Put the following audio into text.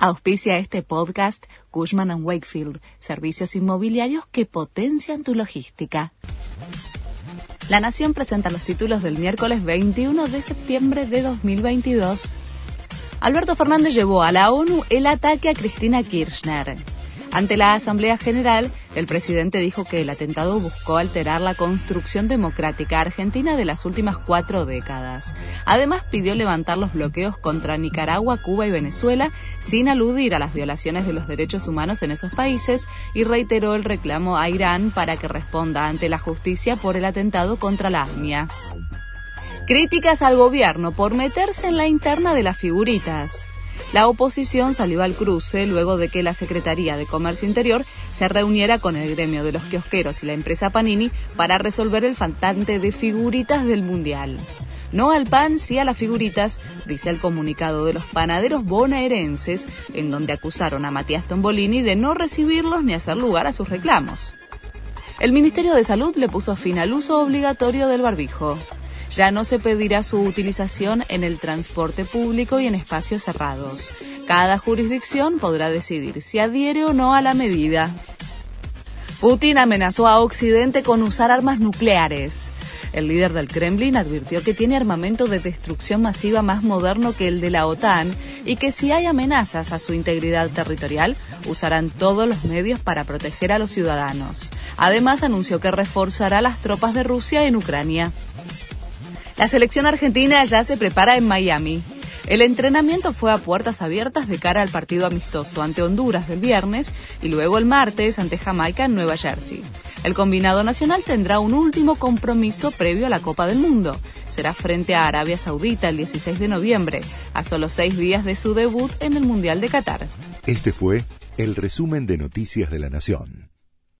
Auspicia este podcast Cushman ⁇ Wakefield, servicios inmobiliarios que potencian tu logística. La Nación presenta los títulos del miércoles 21 de septiembre de 2022. Alberto Fernández llevó a la ONU el ataque a Cristina Kirchner. Ante la Asamblea General, el presidente dijo que el atentado buscó alterar la construcción democrática argentina de las últimas cuatro décadas. Además, pidió levantar los bloqueos contra Nicaragua, Cuba y Venezuela sin aludir a las violaciones de los derechos humanos en esos países y reiteró el reclamo a Irán para que responda ante la justicia por el atentado contra la ASMIA. Críticas al gobierno por meterse en la interna de las figuritas. La oposición salió al cruce luego de que la Secretaría de Comercio Interior se reuniera con el gremio de los kiosqueros y la empresa Panini para resolver el faltante de figuritas del Mundial. No al pan, sí a las figuritas, dice el comunicado de los panaderos bonaerenses, en donde acusaron a Matías Tombolini de no recibirlos ni hacer lugar a sus reclamos. El Ministerio de Salud le puso fin al uso obligatorio del barbijo. Ya no se pedirá su utilización en el transporte público y en espacios cerrados. Cada jurisdicción podrá decidir si adhiere o no a la medida. Putin amenazó a Occidente con usar armas nucleares. El líder del Kremlin advirtió que tiene armamento de destrucción masiva más moderno que el de la OTAN y que si hay amenazas a su integridad territorial, usarán todos los medios para proteger a los ciudadanos. Además, anunció que reforzará las tropas de Rusia en Ucrania. La selección argentina ya se prepara en Miami. El entrenamiento fue a puertas abiertas de cara al partido amistoso ante Honduras del viernes y luego el martes ante Jamaica en Nueva Jersey. El combinado nacional tendrá un último compromiso previo a la Copa del Mundo. Será frente a Arabia Saudita el 16 de noviembre, a solo seis días de su debut en el Mundial de Qatar. Este fue el resumen de Noticias de la Nación.